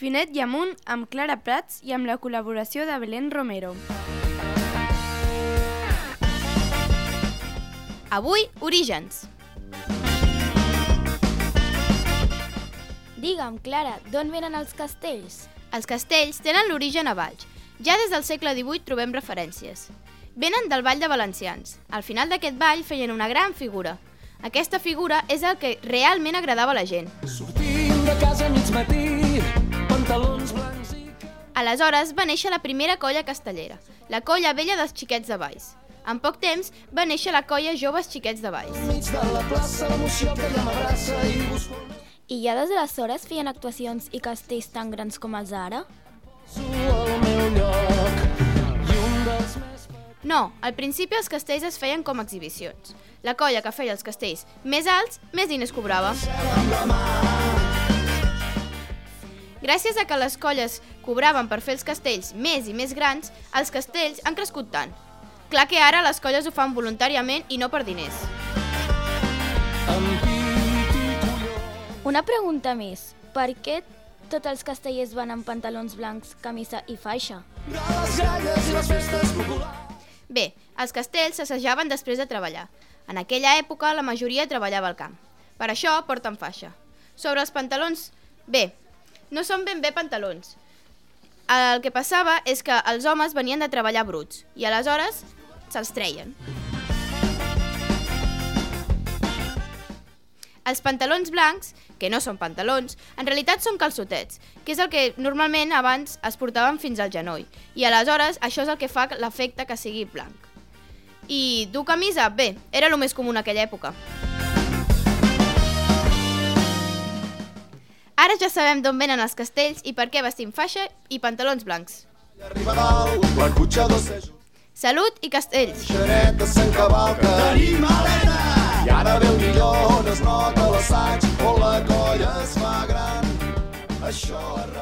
Finet i amunt amb Clara Prats i amb la col·laboració de Belén Romero. Avui, Orígens. Digue'm, Clara, d'on venen els castells? Els castells tenen l'origen a Valls. Ja des del segle XVIII trobem referències. Venen del Ball de Valencians. Al final d'aquest ball feien una gran figura. Aquesta figura és el que realment agradava a la gent. Sortim de casa a mig matí. Aleshores va néixer la primera colla castellera, la colla vella dels xiquets de Valls. En poc temps va néixer la colla joves xiquets de Valls. La i ja des d'aleshores feien actuacions i castells tan grans com els més... No, al principi els castells es feien com a exhibicions. La colla que feia els castells més alts, més diners cobrava. Gràcies a que les colles cobraven per fer els castells més i més grans, els castells han crescut tant. Clar que ara les colles ho fan voluntàriament i no per diners. Una pregunta més. Per què tots els castellers van amb pantalons blancs, camisa i faixa? Bé, els castells s'assajaven després de treballar. En aquella època la majoria treballava al camp. Per això porten faixa. Sobre els pantalons, bé, no són ben bé pantalons. El que passava és que els homes venien de treballar bruts i aleshores se'ls treien. Els pantalons blancs, que no són pantalons, en realitat són calçotets, que és el que normalment abans es portaven fins al genoll, i aleshores això és el que fa l'efecte que sigui blanc. I dur camisa? Bé, era el més comú en aquella època. Ara ja sabem d'on venen els castells i per què vestim faixa i pantalons blancs. Salut i castells! Xereta s'encavalca. Tenim Helena! I ara ve el millor, on es nota l'assaig, on la colla es fa gran. Això replega.